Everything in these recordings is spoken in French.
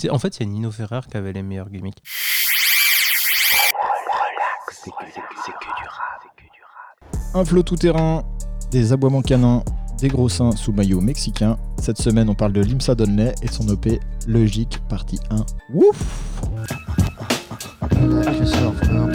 C'est- En fait, c'est Nino Ferrer qui avait les meilleurs gimmicks. Un flot tout-terrain, des aboiements canins, des gros seins sous maillot mexicain. Cette semaine, on parle de Limsa Donnelly et de son OP Logique, partie 1. Ouf Relax yourself, girl.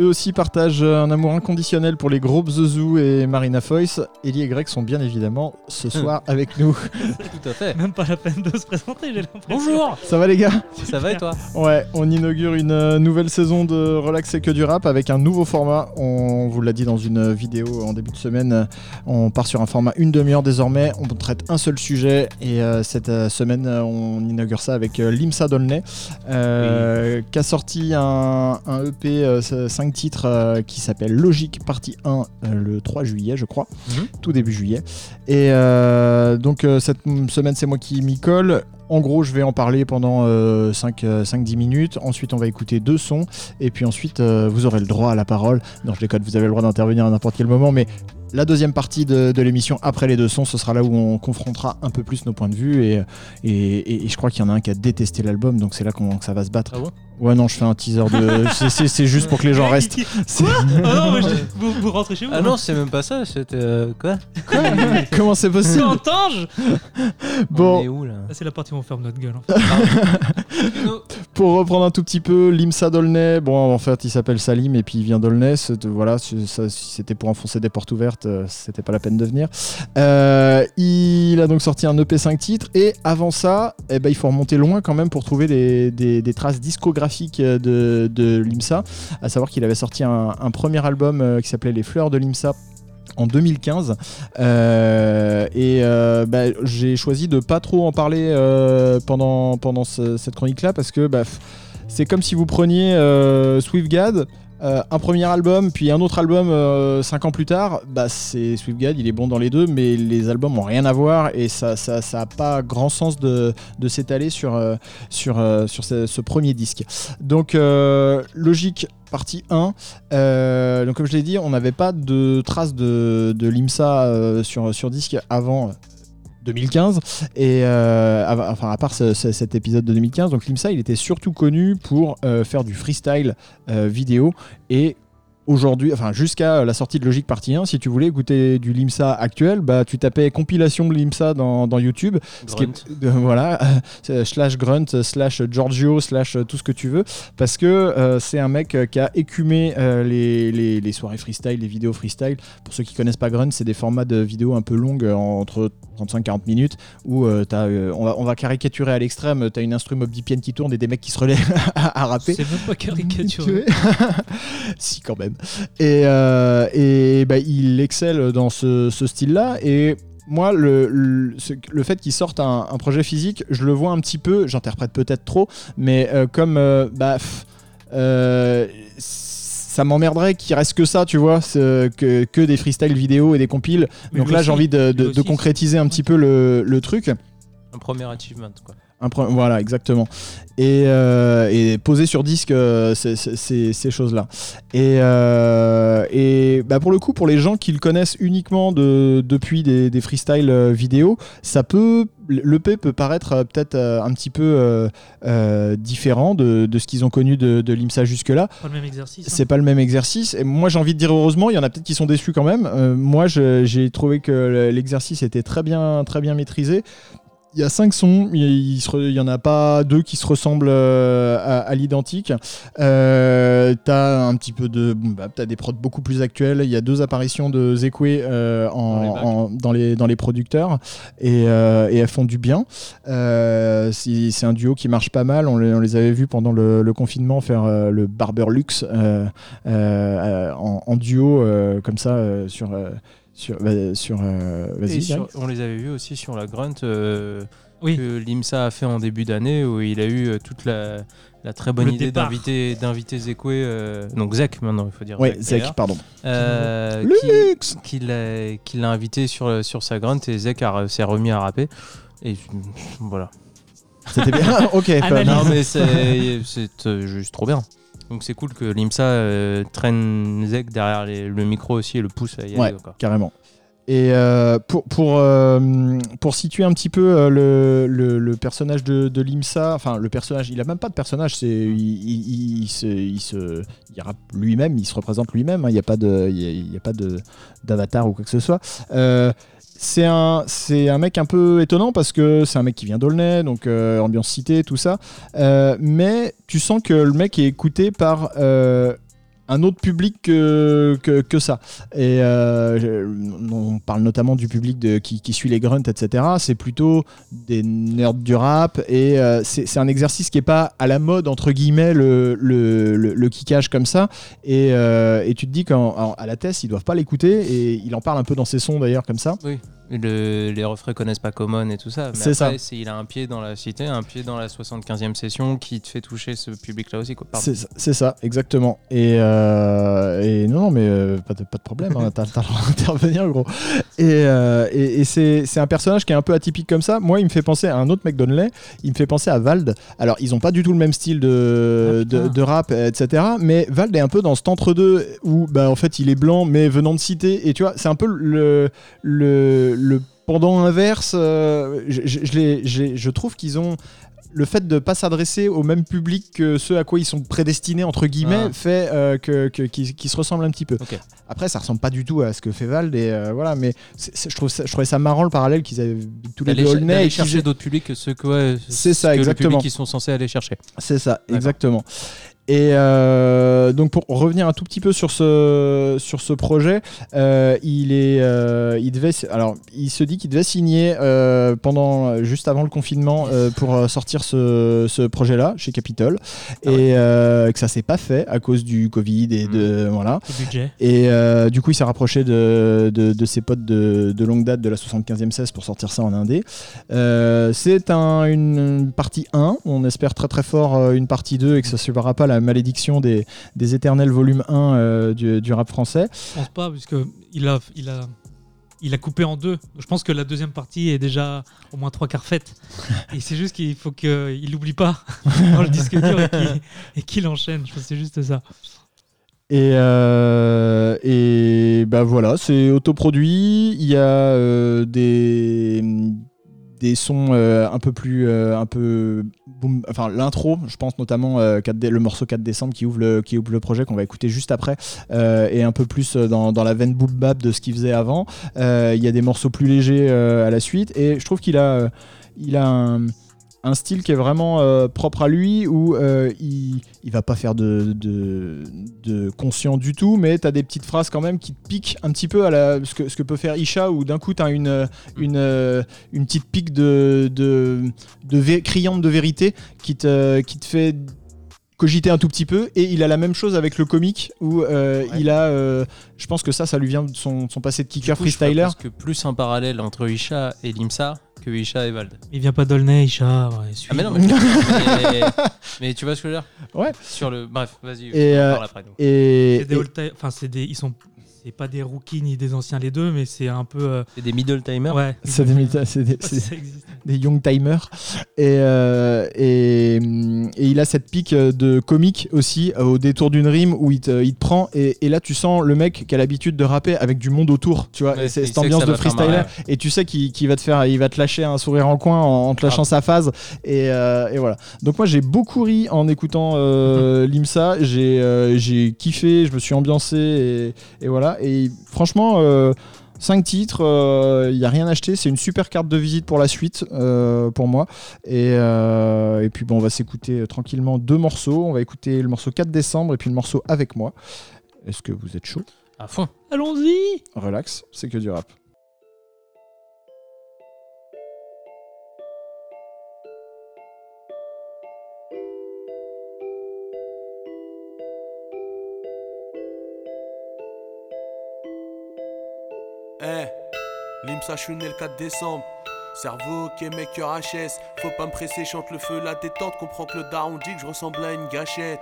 Eux aussi partagent un amour inconditionnel pour les groupes Zouzou et Marina Foyce. Ellie et Greg sont bien évidemment ce soir avec nous. Tout à fait. Même pas la peine de se présenter, j'ai l'impression. Bonjour Ça va les gars? Ça va et toi? Ouais, on inaugure une euh, nouvelle saison de Relax et que du rap avec un nouveau format. On vous l'a dit dans une vidéo en début de semaine. On part sur un format une demi-heure désormais. On traite un seul sujet et euh, cette euh, semaine, euh, on inaugure ça avec euh, Limsa Dolnay, euh, qui a sorti un, un EP 5 titres euh, qui s'appelle Logique partie 1 euh, le 3 juillet, je crois, Mhm. tout début juillet. Et euh, donc cette semaine, c'est moi qui m'y colle. En gros, je vais en parler pendant 5-10 minutes. Ensuite, on va écouter deux sons. Et puis ensuite, vous aurez le droit à la parole. Non, je déconne, vous avez le droit d'intervenir à n'importe quel moment. Mais la deuxième partie de, de l'émission, après les deux sons, ce sera là où on confrontera un peu plus nos points de vue. Et, et, et- et je crois qu'il y en a un qui a détesté l'album. Donc c'est là qu'on- que ça va se battre. Ah Ouais, non, je fais un teaser de. c'est- c'est c'est juste pour que les gens restent. C'est- Ah non, mais je- vous, vous rentrez chez vous. Ah non, c'est même pas ça, c'était. euh, quoi Comment c'est possible entends je- On Bon, est où là Ah, C'est la partie où on ferme notre gueule. En fait. Pour reprendre un tout petit peu, Limsa Dolnay, bon en fait il s'appelle Salim et puis il vient d'Aulnay, c'est- voilà, c'est- ça, si c'était pour enfoncer des portes ouvertes, euh, c'était pas la peine de venir. Euh, il a donc sorti un EP 5 titres et avant ça, eh ben, il faut remonter loin quand même pour trouver des, des- des traces discographiques de, de Limsa, à savoir qu'il avait sorti un, premier album euh, qui s'appelait Les Fleurs de Limsa en 2015 Euh, et euh, bah, j'ai choisi de pas trop en parler euh, pendant, pendant ce- cette chronique là parce que bah, c'est comme si vous preniez euh, Swiftgad euh, un premier album puis un autre album 5 ans plus tard bah c'est Swiftgad il est bon dans les deux mais les albums ont rien à voir et ça ça, ça a pas grand sens de, s'étaler sur, euh, euh, ce, premier disque. Donc euh, logique partie 1 euh, donc comme je l'ai dit, on n'avait pas de traces de, l'IMSA euh, sur, disque avant euh, 2015 et euh, enfin à part ce- ce- cet épisode de 2015 donc l'IMSA il était surtout connu pour euh, faire du freestyle euh, vidéo et aujourd'hui enfin jusqu'à la sortie de Logique partie 1 si tu voulais écouter du LIMSA actuel bah tu tapais compilation de l'IMSA dans, dans YouTube ce qui est- voilà, c'est slash grunt, slash Giorgio, slash tout ce que tu veux, parce que euh, c'est un mec euh, qui a écumé euh, les, les- les soirées freestyle, les vidéos freestyle. Pour ceux qui connaissent pas grunt, c'est des formats de vidéos un peu longues, euh, entre 35-40 minutes, où euh, t'as, euh, on, va, on va caricaturer à l'extrême, tu as une instru Mob qui tourne et des mecs qui se relaient à, à rapper. C'est même pas caricaturé. si quand même. Et, euh, et bah, il excelle dans ce, ce style-là. Et moi, le, le, le fait qu'il sorte un, un projet physique, je le vois un petit peu, j'interprète peut-être trop, mais euh, comme euh, bah, pff, euh, ça m'emmerderait qu'il reste que ça, tu vois, que, que des freestyle vidéo et des compiles. Mais Donc là, j'ai envie de, de- concrétiser un petit peu le, le truc. Un premier achievement quoi. Un voilà, exactement. Et, euh, et poser sur disque euh, ces- choses-là. Et, euh, et bah pour le coup, pour les gens qui le connaissent uniquement de, depuis des, des freestyles euh, vidéo, ça peut. L'EP peut paraître euh, peut-être un petit peu différent de, de ce qu'ils ont connu de, de l'IMSA jusque-là. Pas le même exercice. hein. C'est pas le même exercice. Et moi, j'ai envie de dire heureusement, il y en a peut-être qui sont déçus quand même. Moi, j'ai trouvé que l'exercice était très bien, très bien maîtrisé. Il y a cinq sons, il il se re- il y en a pas deux qui se ressemblent euh, à, à l'identique. Euh, t'as un petit peu de, bah, t'as des prods beaucoup plus actuels. Il y a deux apparitions de Zekwe euh, en- Dans les en- dans, les, dans les producteurs et, et elles font du bien. C'est un duo qui marche pas mal. On les, on les avait vus pendant le, le confinement faire le Barber Luxe en, en duo comme ça sur sur bah, sur euh, sur- on les avait vus aussi sur la Grunt euh, Oui. que l'IMSA a fait en début d'année où il a eu euh, toute la, la très bonne Le idée d'inviter d'inviter Zekwe, euh, donc Zek maintenant il faut dire. ouais Zek, pardon euh, Luxe qui, qui l'a invité sur, sur sa Grunt et Zek a- s'est remis à rapper. Et voilà. c'était bien ok pas Analyse. mal. Non mais c'est c'est, euh, juste trop bien. Donc c'est cool que l'IMSA euh, traîne Zeg derrière les- le micro aussi et le pousse à y Ouais. aller. quoi. carrément. Et euh, pour, pour, euh, pour situer un petit peu le, le- le personnage de, de l'IMSA, enfin le personnage, il a même pas de personnage, c'est il, il- il se, il se il rappe lui-même, il se représente lui-même, hein, il n'y a pas de il y a- il y a, pas de d'avatar ou quoi que ce soit. C'est un, c'est un mec un peu étonnant parce que c'est un mec qui vient d'Aulnay, donc euh, ambiance cité, tout ça. Euh, mais tu sens que le mec est écouté par euh, un autre public que, que, ça. Et euh, on parle notamment du public qui, suit les grunts, etc. C'est plutôt des nerds du rap et euh, c'est un exercice qui est pas à la mode, entre guillemets, le, le, le, kickage comme ça. Et, euh, tu te dis qu'à la thèse, ils doivent pas l'écouter et il en parle un peu dans ses sons d'ailleurs, comme ça. Oui. Le- les refrains connaissent pas Common et tout ça. Mais C'est après, ça. c'est- il a un pied dans la cité, un pied dans la 75e session qui te fait toucher ce public-là aussi. C'est ça- exactement. Et, euh, et non, mais euh, pas, de, pas de problème, hein, t'as t'as le droit d'intervenir, gros. Et, euh, et, et c'est c'est un personnage qui est un peu atypique comme ça. Moi, il me fait penser à un autre mec Donnelly, il me fait penser à Vald. Alors, ils ont pas du tout le même style de, Ah, de rap, etc. Mais Vald est un peu dans cet entre-deux où, bah, en fait, il est blanc, mais venant de cité. Et tu vois, c'est un peu le, le, le pendant inverse. euh, je, je- je les- j'ai- je trouve qu'ils ont le fait de pas s'adresser au même public que ceux à quoi ils sont prédestinés entre guillemets Ah. fait euh, que, que- qu'ils qu'ils se ressemblent un petit peu. Après, ça ressemble pas du tout à ce que fait Vald et euh, voilà, mais c'est- c'est- je trouve ça, je trouvais ça marrant le parallèle qu'ils avaient tous les deux ch- et qu'ils chercher d'autres publics que ceux que, ouais, C'est ça, que le exactement. public qu'ils sont censés aller chercher. C'est ça, D'accord. exactement. Et euh, donc pour revenir un tout petit peu sur ce, sur ce projet, euh, il est, euh, il devait, alors il se dit qu'il devait signer pendant, juste avant le confinement pour sortir ce, ce projet-là chez Capitol, Ah et que ça s'est pas fait à cause du Covid et de voilà. Budget. Et du coup, il s'est rapproché de, de, de ses potes de, de longue date de la 75e 16 pour sortir ça en indé. C'est un, une partie 1. On espère très très fort une partie 2 et que ça ne suivra pas la malédiction des, des éternels volume 1 euh, du, du rap français. Je pense pas, puisque il a, il a, il a coupé en deux. Je pense que la deuxième partie est déjà au moins trois quarts faite. et c'est juste qu'il faut qu'il l'oublie pas dans le disque dur et qu'il- enchaîne. Je pense que c'est juste ça. Et, euh, et bah voilà, c'est autoproduit. Il y a euh, des, des sons euh, un peu plus. euh, un peu boom- enfin, l'intro, je pense notamment euh, 4D le morceau 4 décembre qui ouvre le, qui ouvre le projet qu'on va écouter juste après, et un peu plus dans, dans la veine boom bap de ce qu'il faisait avant. Il y a des morceaux plus légers à la suite, et je trouve qu'il a, il a un un style qui est vraiment euh, propre à lui où euh, il, il va pas faire de, de, de conscient du tout mais tu as des petites phrases quand même qui te piquent un petit peu à la, ce, que, ce que peut faire Isha où d'un coup tu as une, une, euh, une petite pique de, de, de vé- criante de vérité qui te, qui te fait cogiter un tout petit peu. Et il a la même chose avec le comique où euh, Ouais. il a euh, je pense que ça ça lui vient de son, son passé de kicker Du coup, je freestyler. presque plus un parallèle entre Isha et Limsa que Isha et Vald. Il vient pas d'Aulnay, Isha. ouais, Ah mais non, mais, mais, mais tu vois ce que je veux dire? Ouais. Sur le, bref, vas-y. Et, on euh, parle après, nous. et, C'est des et- enfin c'est des, ils sont, c'est pas des rookies ni des anciens les deux, mais c'est un peu. euh, C'est des middle timers. ouais. c'est des, des- des young timers et, euh, et, et il a cette pique de comique aussi euh, au détour d'une rime où il te, il te prend et, et là tu sens le mec qui a l'habitude de rapper avec du monde autour tu vois Ouais, et cette ambiance de freestyler marrer. et tu sais qu'il qu'il va te faire il va te lâcher un sourire en coin en, en te lâchant Ah. sa phase et, euh, et voilà donc moi j'ai beaucoup ri en écoutant euh, Limsa j'ai euh, j'ai kiffé je me suis ambiancé et, et voilà et franchement euh, 5 titres, il n'y a rien acheté, c'est une super carte de visite pour la suite euh, pour moi. Et, euh, et puis bon, on va s'écouter euh, tranquillement deux morceaux. On va écouter le morceau 4 décembre et puis le morceau avec moi. Est-ce que vous êtes chaud? À fond. Allons-y. Relax, c'est que du rap. l'IMSA, je suis né le 4 décembre. Cerveau, ok, mec, HS. Faut pas me presser, chante le feu, la détente. Comprends que le daron dit que je ressemble à une gâchette.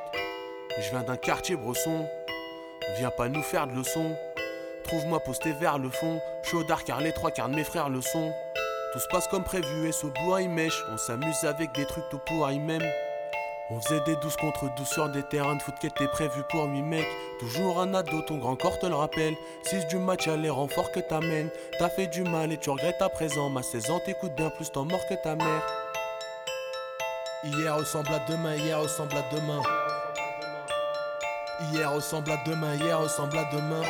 Je viens d'un quartier bresson. Viens pas nous faire de leçons. Trouve-moi posté vers le fond. Chaudard car les trois quarts de mes frères le sont. Tout se passe comme prévu et ce bois il mèche. On s'amuse avec des trucs tout pourris même. On faisait des 12 contre 12 sur des terrains de foot qui étaient prévus pour 8 mecs. Toujours un ado, ton grand corps te le rappelle. 6 du match, y'a les renforts que t'amènes. T'as fait du mal et tu regrettes à présent. Ma 16 ans t'écoute bien plus ton mort que ta mère. Hier ressemble à demain, hier ressemble à demain. Hier ressemble à demain, hier ressemble à demain.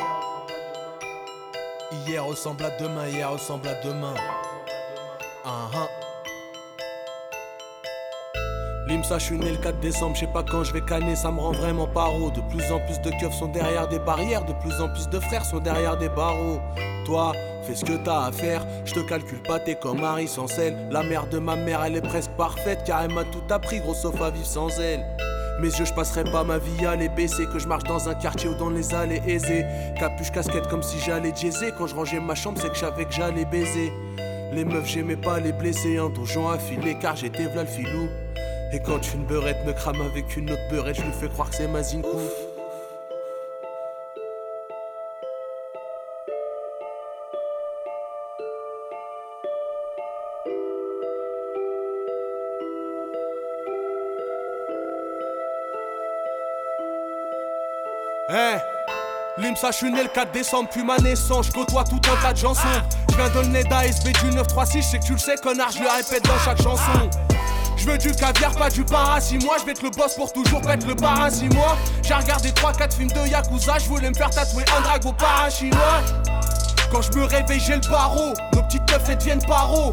Hier ressemble à demain, hier ressemble à demain. Ah ah. Limsa, je suis né le 4 décembre, je sais pas quand je vais canner, ça me rend vraiment paro. De plus en plus de keufs sont derrière des barrières, de plus en plus de frères sont derrière des barreaux. Toi, fais ce que t'as à faire, je te calcule pas, t'es comme Harry sans sel. La mère de ma mère, elle est presque parfaite, car elle m'a tout appris, gros sauf à vivre sans elle. Mes yeux, je passerai pas ma vie à les baisser. Que je marche dans un quartier ou dans les allées aisées. Capuche, casquette comme si j'allais diaiser. Quand je rangeais ma chambre, c'est que je savais que j'allais baiser. Les meufs, j'aimais pas les blesser. Un donjon affilé car j'étais v'là le filou. Et quand une beurette me crame avec une autre beurette, je lui fais croire que c'est ma zinkou. Hey Limsa, je suis né le 4 décembre, puis ma naissance, je côtoie tout un tas de chansons. Je viens de le nez d'ASB du 936, je sais que tu le sais, connard, je le répète dans chaque chanson. Je veux du caviar, pas du para, si moi je vais être le boss pour toujours pas être le para, si moi j'ai regardé 3-4 films de Yakuza, je voulais me faire tatouer un dragon para chinois. Quand je me réveille, j'ai le barreau, nos petites meufs elles deviennent paro.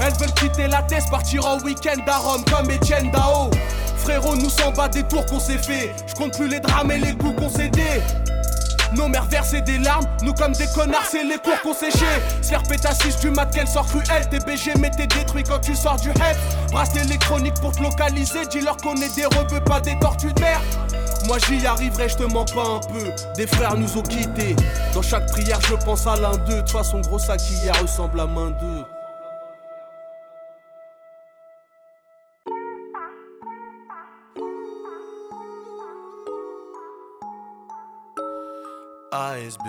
Elles veulent quitter la thèse, partir en week-end à Rome comme Etienne Dao. Frérot, nous s'en bat des tours qu'on s'est fait. Je compte plus les drames et les coups qu'on s'est dit. Nos mères versaient des larmes, nous comme des connards, c'est les cours qu'on séchait. Se faire péter à 6 du mat, qu'elle sort cruelle. TBG, mais t'es détruit quand tu sors du head. Brasse électronique pour te localiser, dis-leur qu'on est des rebeux, pas des tortues de mer. Moi j'y arriverai, je te mens pas un peu. Des frères nous ont quittés. Dans chaque prière, je pense à l'un d'eux. De toute façon, gros sac hier ressemble à main d'eux. ASB.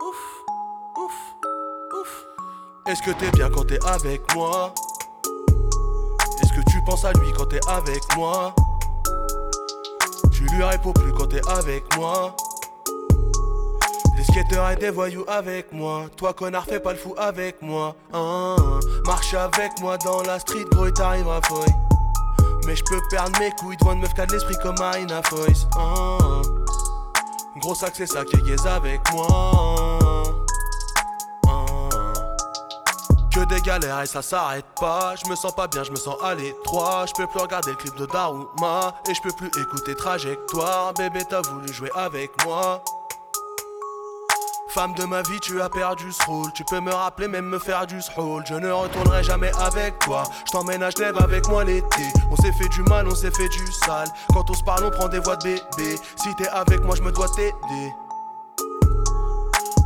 Ouf, ouf, ouf. Est-ce que t'es bien quand t'es avec moi? Est-ce que tu penses à lui quand t'es avec moi? Tu lui réponds plus quand t'es avec moi Des skateurs et des voyous avec moi Toi connard fais pas le fou avec moi hein. Marche avec moi dans la street gros t'arriveras feuille mais je peux perdre mes couilles devant une meuf qui a de l'esprit comme Marina Foyce. Oh. Gros sac, c'est ça qui est avec moi. Oh. Que des galères et ça s'arrête pas. Je me sens pas bien, je me sens à l'étroit. Je peux plus regarder le clip de Daruma. Et je peux plus écouter trajectoire. Bébé, t'as voulu jouer avec moi. Femme de ma vie, tu as perdu ce rôle. Tu peux me rappeler, même me faire du rôle. Je ne retournerai jamais avec toi. Je t'emmène à Genève avec moi l'été. On s'est fait du mal, on s'est fait du sale. Quand on se parle, on prend des voix de bébé. Si t'es avec moi, je me dois t'aider.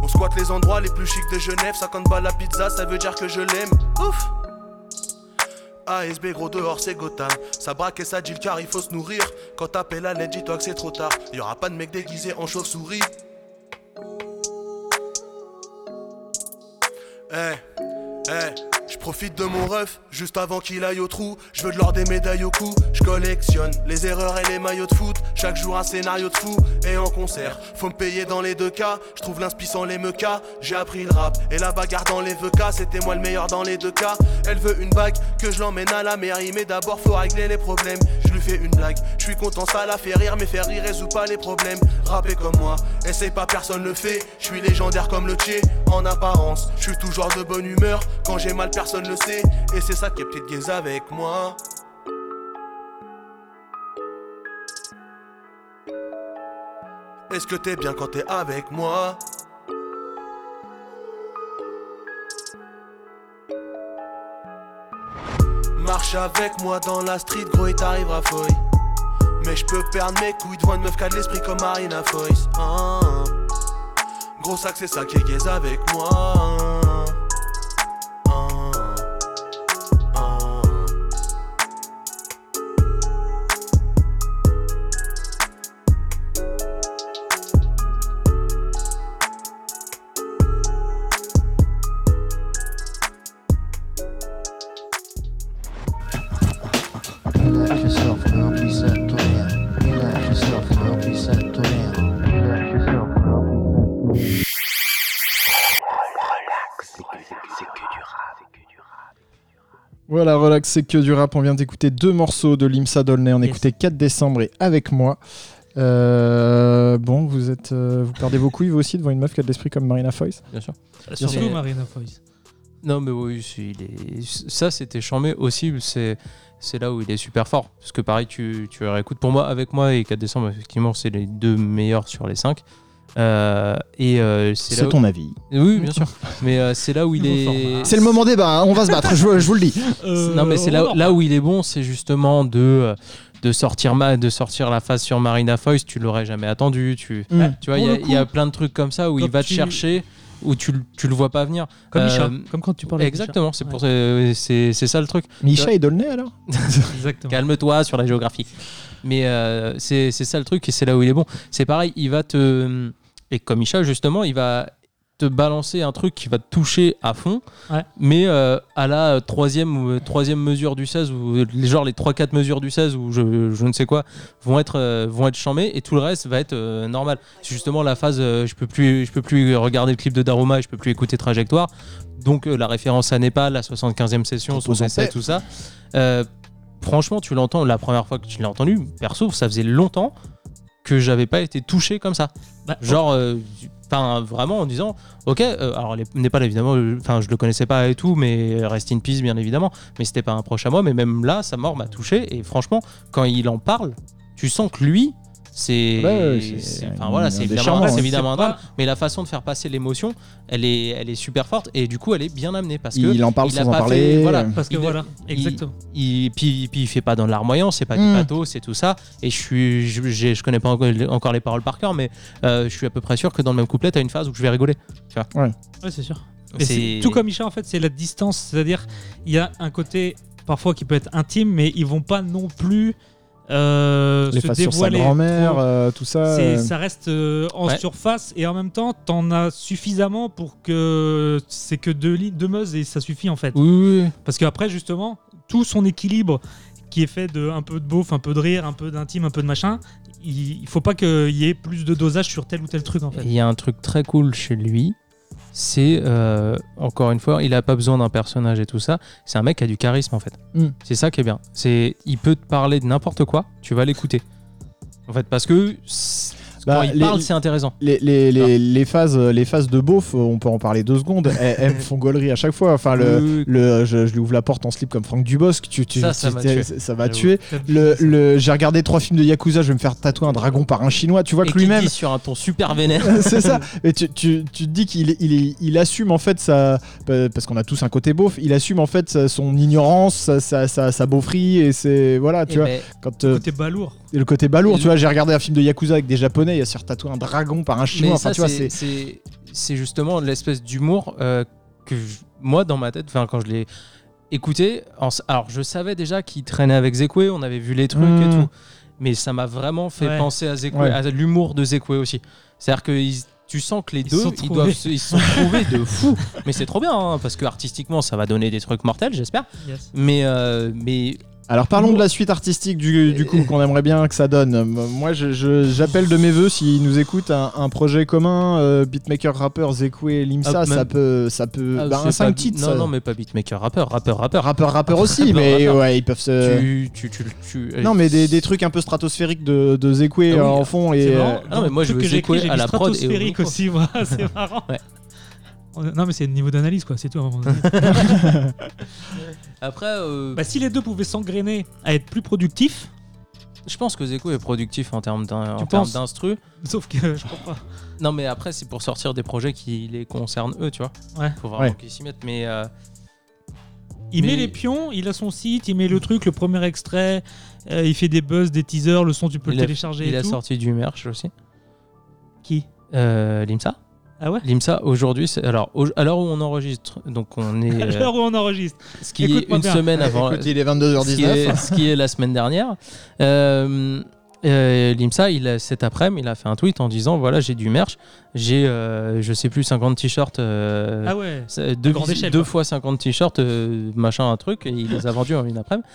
On squatte les endroits les plus chics de Genève. 50 balles la pizza, ça veut dire que je l'aime. Ouf! ASB gros dehors c'est Gotham Ça braque et ça dit car il faut se nourrir Quand t'appelles à l'aide dis-toi que c'est trop tard Y'aura pas de mec déguisé en chauve-souris Eh, eh, je profite de mon ref juste avant qu'il aille au trou. Je veux de l'or des médailles au cou. Je collectionne les erreurs et les maillots de foot. Chaque jour un scénario de fou et en concert. Faut me payer dans les deux cas. Je trouve l'inspi sans les mecas. J'ai appris le rap et la bagarre dans les VK. C'était moi le meilleur dans les deux cas. Elle veut une bague que je l'emmène à la mairie. Mais d'abord faut régler les problèmes. Je lui fais une blague. Je suis content, ça la fait rire. Mais faire rire résout pas les problèmes. Rapper comme moi, essaye pas, personne le fait. Je suis légendaire comme le Tché en apparence. Je suis toujours de bonne humeur. Quand j'ai mal, personne le sait. Et c'est ça qui est petite gaze avec moi. Est-ce que t'es bien quand t'es avec moi? Marche avec moi dans la street, gros, et t'arriveras feuille. Mais je peux perdre mes couilles devant une meuf qui de l'esprit comme Marina Foyce. Ah. Gros sac, c'est ça qui est gaze avec moi. Ah. Voilà, relax, c'est que du rap. On vient d'écouter deux morceaux de Limsa Dolnay. On Yes. écouté 4 décembre et avec moi. Euh, bon, vous êtes, euh, vous perdez vos couilles vous aussi devant une meuf qui a de l'esprit comme Marina Foïs? Bien sûr. Surtout Marina Foïs. Non, mais oui, c'est- il est... ça c'était chambé aussi. C'est c'est là où il est super fort. Parce que pareil, tu, tu réécoutes pour moi, avec moi et 4 décembre, effectivement, c'est les deux meilleurs sur les 5. Et euh, c'est où- ton avis. Oui, bien sûr. mais euh, c'est là où il est. C'est le moment débat, hein, on va se battre, je, je vous le dis. Euh, Non, mais c'est là, là où il est bon, c'est justement de, euh, de, sortir ma, de sortir la phase sur Marina Foïs. Tu l'aurais jamais attendu. Tu, Mm. tu vois, il y, a- y plein de trucs comme ça où il va te chercher, où tu, tu le vois pas venir. Comme Euh, comme quand tu parles de Exactement, c'est pour c'est c'est ça le truc. Misha et Dolnay alors? Calme-toi sur la géographie. Mais euh, c'est c'est ça le truc et c'est là où il est bon. C'est pareil, il va te. Et comme Micha, justement, il va te balancer un truc qui va te toucher à fond, Ouais. mais euh, à la troisième, ou, euh, troisième mesure du 16, ou euh, les, genre les 3-4 mesures du 16, ou je, je ne sais quoi, vont être, euh, vont être chambées et tout le reste va être euh, normal. C'est justement la phase, euh, je peux plus je peux plus regarder le clip de Daruma et je peux plus écouter Trajectoire. Donc euh, la référence à Népal, la 75e session, Repose son en essai, paix. tout ça. Euh, franchement, tu l'entends la première fois que tu l'as entendu, perso, ça faisait longtemps que j'avais pas été touché comme ça. Bah, Genre, euh, enfin, vraiment en disant, ok, euh, alors les- Népal évidemment, euh, enfin, je le connaissais pas et tout, mais rest in peace bien évidemment, mais c'était pas un proche à moi, mais même là, sa mort m'a touché et franchement, quand il en parle, tu sens que lui, c'est, Ouais, ouais, c'est enfin voilà, c'est évidemment, hein. évidemment pas- drame, mais la façon de faire passer l'émotion, elle est, elle est super forte et du coup, elle est bien amenée parce que Il en parle il a sans en pas parler. fait- voilà. Parce que Il voilà, il- exactement. il, puis, puis il fait pas dans de larmoyant, c'est pas du Mm. pathos, c'est tout ça. Et je suis, je, j'ai- je connais pas encore, les paroles par cœur, mais euh, je suis à peu près sûr que dans le même couplet, t'as une phase où je vais rigoler. Ouais, c'est sûr. Et C'est- c'est- tout comme Micha, en fait, c'est la distance. C'est-à-dire, il y a un côté parfois qui peut être intime, mais ils vont pas non plus euh, Les se faces sur sa dévoiler. grand-mère, euh, tout ça. Euh, ça reste euh, en Ouais. surface et en même temps, t'en as suffisamment pour que c'est que deux deux meuses et ça suffit en fait. Oui, oui, oui. Parce qu'après, justement, tout son équilibre qui est fait de un peu de beauf, un peu de rire, un peu d'intime, un peu de machin, il, il faut pas qu'il y ait plus de dosage sur tel ou tel truc en fait. Il y a un truc très cool chez lui, c'est euh, encore une fois, il a pas besoin d'un personnage et tout ça. C'est un mec qui a du charisme en fait. Mm. C'est ça qui est bien. C'est, il peut te parler de n'importe quoi, tu vas l'écouter. En fait, parce que Bah, quand il les- parle, c'est intéressant. Les, les, les, les phases, les phases de beauf, on peut en parler deux secondes, elles, elles me font gaulerie à chaque fois. Enfin, le, Oui, oui. le, je, je lui ouvre la porte en slip comme Franck Dubosc, tu, tu, Ça, ça tu- m'a tu- tué. ça va J'avoue. tuer. Le, le, J'ai regardé trois films de Yakuza, je vais me faire tatouer un dragon par un chinois. Tu vois Et que lui-même, sur un ton super vénère. c'est ça. Et tu, tu, tu te dis qu'il il, il assume en fait sa. Parce qu'on a tous un côté beauf, il assume en fait son ignorance, sa, sa, sa, sa beaufrie et c'est. Voilà, tu vois. Quand, euh, Côté balourd. Et le côté balourd, tu vois, j'ai regardé un film de Yakuza avec des japonais, il y a sur tatoué un dragon par un chinois. Mais Enfin, ça, tu vois, c'est- c'est. c'est c'est justement l'espèce d'humour euh, que je- moi, dans ma tête, enfin, quand je l'ai écouté, en alors je savais déjà qu'il traînait avec Zekwe, on avait vu les trucs et Mm. tout, mais ça m'a vraiment fait Ouais. penser à Zekwe, Ouais. à l'humour de Zekwe aussi. C'est-à-dire que ils- tu sens que les Ils deux, sont ils, doivent se- ils sont trouvés de fou. Mais c'est trop bien, hein, parce que artistiquement, ça va donner des trucs mortels, j'espère. Yes. Mais, euh, mais Alors parlons de la suite artistique du, du coup qu'on aimerait bien que ça donne. Euh, Moi je- je- j'appelle de mes voeux s'ils nous écoutent un, un projet commun, euh, beatmaker rappeur Zekwe Limsa, Ah, ça peut ça peut ah, bah, c'est un 5 pas- titres. Non, ça. non, mais pas beatmaker, rappeur, rappeur, rappeur. rappeur rappeur aussi Rappeur, mais rappeur. ouais, ils peuvent se Tu, tu, tu, tu- Non mais des, des trucs un peu stratosphériques de, de Zekwe Ah oui, en fond et euh, marrant. non, mais moi, je veux que j'ai écrit, Zekwe à la prod et au stratosphérique aussi, moi. c'est marrant. Ouais. Non, mais c'est le niveau d'analyse, quoi. C'est tout à un moment donné. Après, euh, bah, si les deux pouvaient s'engrainer à être plus productifs, je pense que Zeko est productif en termes d'in- en Tu termes penses d'instru. sauf que je crois pas. Non, mais après, c'est pour sortir des projets qui les concernent eux, tu vois. Ouais. Faut vraiment Ouais. qu'ils s'y mettent. Mais euh, Il Mais- met les pions, il a son site, il met le truc, le premier extrait, euh, il fait des buzz, des teasers, le son tu peux il le a, télécharger il et a tout. sorti du merch aussi. Qui? Euh, Limsa Ah ouais Limsa, aujourd'hui, c'est- alors, au- à l'heure où on enregistre, donc on est. À euh, l'heure où on enregistre. ce qui est Écoute-moi une bien. semaine avant. écoute, il est ce, qui 22h19. est, ce qui est la semaine dernière. Euh, euh, Limsa, il a, cet après-midi, il a fait un tweet en disant voilà, j'ai du merch, j'ai, euh, je sais plus, 50 t-shirts. euh, Ah ouais. C'est deux, grande vis- échelle, deux quoi. fois 50 t-shirts, euh, machin, un truc, et il les a vendus en une après-midi.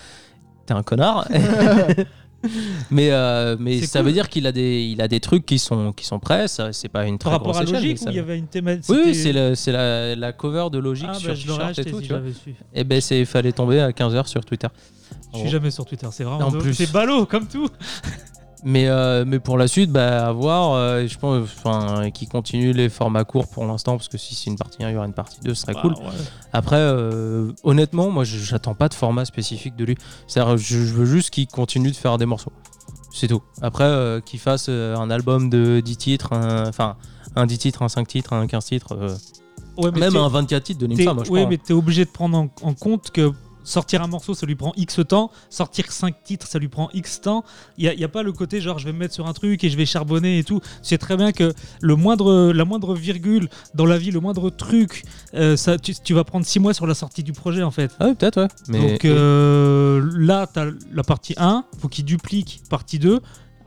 T'es un connard. mais euh, mais ça cool. veut dire qu'il a des il a des trucs qui sont qui sont prêts. C'est pas une très Par rapport à échelle, ça il y va. avait une thématique. Oui, c'est la, c'est la, cover de Logic Ah, sur bah, je et tout, si tu vois. su. Et ben c'est fallait tomber à 15h sur Twitter. Je suis jamais sur Twitter, c'est vraiment. En plus. C'est ballot comme tout. Mais, euh, mais pour la suite, bah, à voir. euh, je pense enfin, qu'ils continuent les formats courts pour l'instant, parce que si c'est une partie 1, il y aura une partie 2, ce serait cool. Bah, ouais. Après, euh, honnêtement, moi, j'attends pas de format spécifique de lui. C'est-à-dire, je, veux juste qu'il continue de faire des morceaux. C'est tout. Après, euh, qu'il fasse un album de 10 titres, enfin, un 10 titres, un 5 titres, un 15 titres, Ouais, mais même un 24 titres de Nimsa, moi, je crois. mais t'es obligé de prendre en, en compte que sortir un morceau, ça lui prend X temps. Sortir 5 titres, ça lui prend X temps. Il n'y a, pas le côté genre je vais me mettre sur un truc et je vais charbonner et tout. C'est très bien que le moindre, la moindre virgule dans la vie, le moindre truc, euh, ça, tu, tu vas prendre 6 mois sur la sortie du projet en fait. Ah ouais, peut-être, ouais. Mais, Donc euh, là, tu as la partie 1, faut qu'il duplique partie 2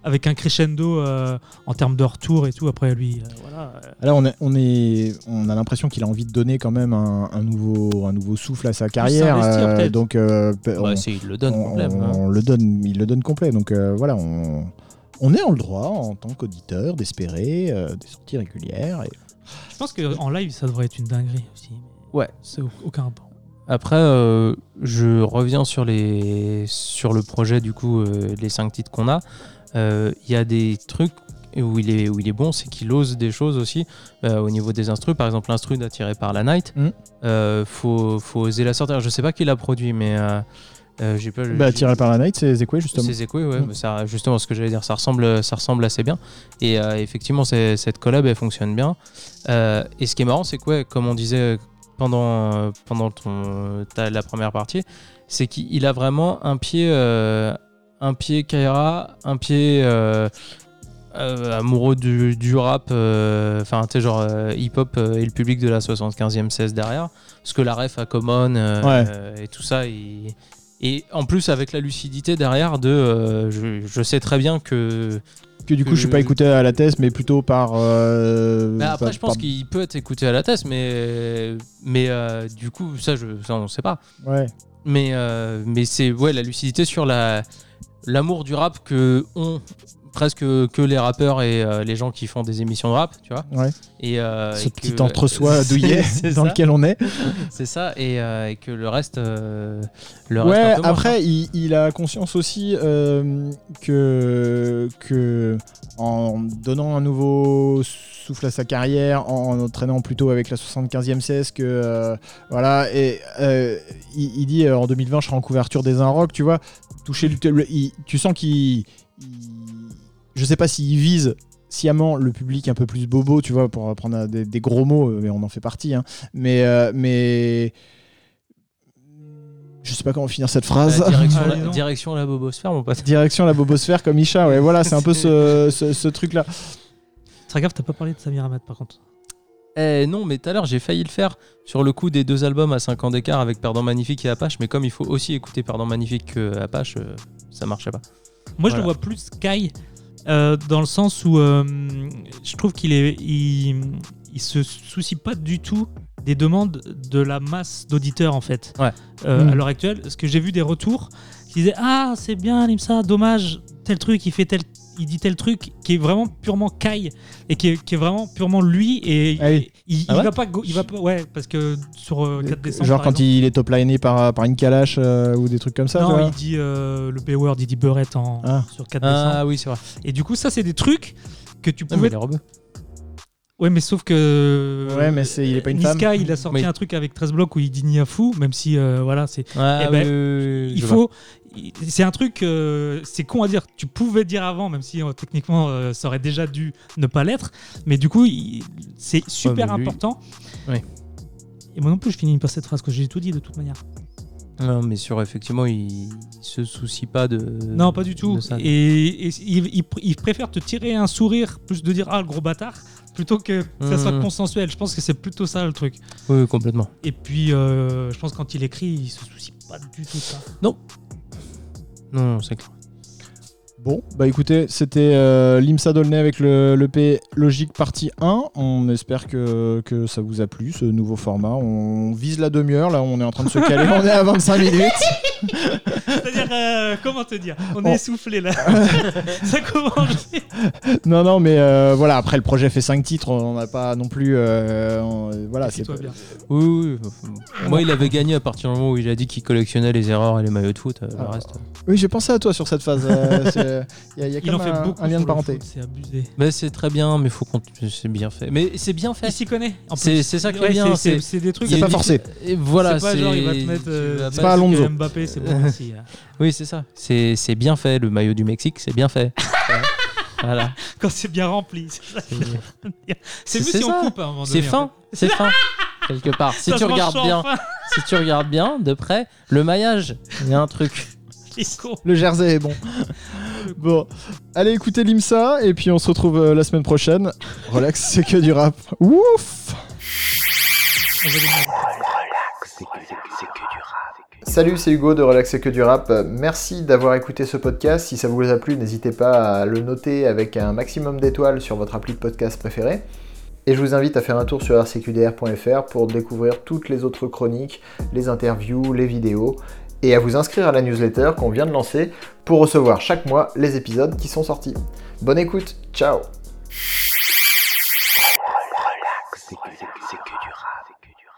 avec un crescendo euh, en termes de retour et tout. Après, lui, euh, voilà. Là, on, est, on, est, on a l'impression qu'il a envie de donner quand même un, un nouveau, un nouveau souffle à sa carrière. euh, donc, euh, ouais, on, c'est- il le donne on- complet. hein. on le donne, il le donne complet. Donc euh, voilà, on, on est en le droit en tant qu'auditeur d'espérer euh, des sorties régulières. Et... Je pense qu'en live, ça devrait être une dinguerie aussi. Ouais. C'est au- aucun rapport. Après, euh, je reviens sur, les, sur le projet, du coup, euh, les cinq titres qu'on a. Euh, Il y a des trucs où il est, où il est bon, c'est qu'il ose des choses aussi euh, au niveau des instrus. Par exemple, l'instru d'attiré par la night, Mm. euh, faut, faut oser la sortir. Je sais pas qui l'a produit, mais euh, euh, j'ai pas. Bah, j'ai- tiré par la night, c'est Zekwe justement. c'est Zekwe, ouais, Mm. mais ça, justement, ce que j'allais dire, ça ressemble, ça ressemble assez bien. Et euh, effectivement, cette collab, elle fonctionne bien. Euh, et ce qui est marrant, c'est que, ouais, comme on disait pendant, euh, pendant ton, ta- la première partie, c'est qu'il a vraiment un pied, euh, un pied Kaira, un pied euh, euh, amoureux du, du rap, euh, enfin, tu sais, genre hip-hop et le public de la 75e 16 derrière. Parce que la ref à Common Ouais. et tout ça, il- et en plus avec la lucidité derrière de euh, je, je sais très bien que Que du coup, que- je suis pas écouté à la thèse, mais plutôt par. euh, Bah, après par- je pense par- qu'il peut être écouté à la thèse mais mais euh, du coup ça je ça on sait pas Ouais. mais mais c'est ouais la lucidité sur la l'amour du rap que ont presque que les rappeurs et euh, les gens qui font des émissions de rap tu vois Ouais. et euh, Ce et petit que- entre-soi douillet dans ça. lequel on est. c'est ça et, euh, et que le reste le reste Ouais, un après, il, il a conscience aussi que, que en donnant un nouveau souffle à sa carrière, en, entraînant plutôt avec la 75e 16, que voilà, et il, il dit en 2020, je serai en couverture des Rock, tu vois, toucher le, le- il- tu sens qu'il, il- je sais pas s'il vise sciemment le public un peu plus bobo, tu vois, pour prendre des, des gros mots, mais on en fait partie, hein. mais, euh, mais je sais pas comment finir cette phrase. Euh, direction, Ah, la, direction la bobosphère mon pote Direction la bobosphère comme Isha, ouais, voilà, c'est un peu ce, ce- ce truc-là. Très grave, t'as pas parlé de Samir Ahmad par contre. Eh non, mais tout à l'heure, j'ai failli le faire sur le coup des deux albums à 5 ans d'écart avec Perdant Magnifique et Apache, mais comme il faut aussi écouter Perdant Magnifique que Apache, euh, ça marchait pas. Moi, je le vois plus Sky euh, dans le sens où euh, je trouve qu'il est, il, il se soucie pas du tout des demandes de la masse d'auditeurs en fait. Ouais. Euh, Mm. À l'heure actuelle, parce que j'ai vu des retours qui disaient ah c'est bien Limsa, dommage tel truc, il fait tel, il dit tel truc qui est vraiment purement Kai et qui est, qui est vraiment purement lui et Ah oui. il, Ah il ouais va pas, go- il va pas, ouais parce que sur euh, 4 décembre. Genre par quand exemple, il est top liné par, par une calache euh, ou des trucs comme ça. tu non, vois. il dit euh, le B-word, il dit beurette en, Ah. sur 4 décembre. Ah oui, c'est vrai. Et du coup, ça, c'est des trucs que tu Non, mais pouvais. les robes. Ouais, mais sauf que. Ouais, mais c'est- il est pas une Niska, femme. il a sorti Oui. un truc avec 13 blocs où il dit Niafou, même si, euh, voilà, c'est. Ah, Eh ben, oui, oui, oui, Il faut. C'est un truc, euh, c'est con à dire. Tu pouvais dire avant, même si euh, techniquement euh, ça aurait déjà dû ne pas l'être. Mais du coup, c'est super lui- important. Et moi non plus, je finis par cette phrase que j'ai tout dit de toute manière. Non, mais sur effectivement, il, se soucie pas de. Non, pas du tout. Et, et il, il pr- il préfère te tirer un sourire plus de dire ah le gros bâtard plutôt que que ça soit Mhm. consensuel. Je pense que c'est plutôt ça le truc. Oui, complètement. Et puis je pense que quand il écrit, il se soucie pas du tout de ça. Non, non, c'est clair. Bon, bah écoutez, c'était euh, Limsa Dolnay avec le, le P Logique partie 1. On espère que, que ça vous a plu, ce nouveau format. On vise la demi-heure, là on est en train de se caler, on est à 25 minutes. C'est-à-dire, euh, comment te dire? On est essoufflé là. ça commence. non, non, mais euh, voilà, après le projet fait 5 titres, on n'a pas non plus. euh, on- voilà, c'est Toi pas- bien. Oui, oui, oui. Moi, il avait gagné à partir du moment où il a dit qu'il collectionnait les erreurs et les maillots de foot. euh, le Ah. reste. Oui, j'ai pensé à toi sur cette phase. euh, c'est- Il y a, il y a Il comme en fait un, beaucoup. un lien de le parenté. foot, C'est abusé. Mais c'est très bien, mais faut qu'on. C'est bien fait. Mais c'est bien fait. Il s'y connaît. en C'est- plus. c'est ça qui est Ouais, bien, C'est c'est- c'est des trucs. Il y a C'est pas une- forcé. Et voilà, c'est pas genre il va te c'est- mettre. euh, tu pas. Mbappé, c'est bon aussi. Oui, c'est ça. C'est c'est bien fait. Le maillot du Mexique, c'est bien fait. voilà. Quand c'est bien rempli. c'est mieux c'est si on ça. coupe à un moment C'est donné, en fin. C'est fin. Quelque part. Si Ça tu regardes bien, fin. si tu regardes bien de près, le maillage, il y a un truc. Le jersey est bon. bon, allez écouter l'IMSA et puis on se retrouve euh, la semaine prochaine. Relax, c'est que du rap. Ouf On va. Salut, c'est Hugo de Relax c'est que du rap. Euh, Merci d'avoir écouté ce podcast. Si ça vous a plu, n'hésitez pas à le noter avec un maximum d'étoiles sur votre appli de podcast préféré. Et je vous invite à faire un tour sur rcqdr.fr pour découvrir toutes les autres chroniques, les interviews, les vidéos, et à vous inscrire à la newsletter qu'on vient de lancer pour recevoir chaque mois les épisodes qui sont sortis. Bonne écoute, ciao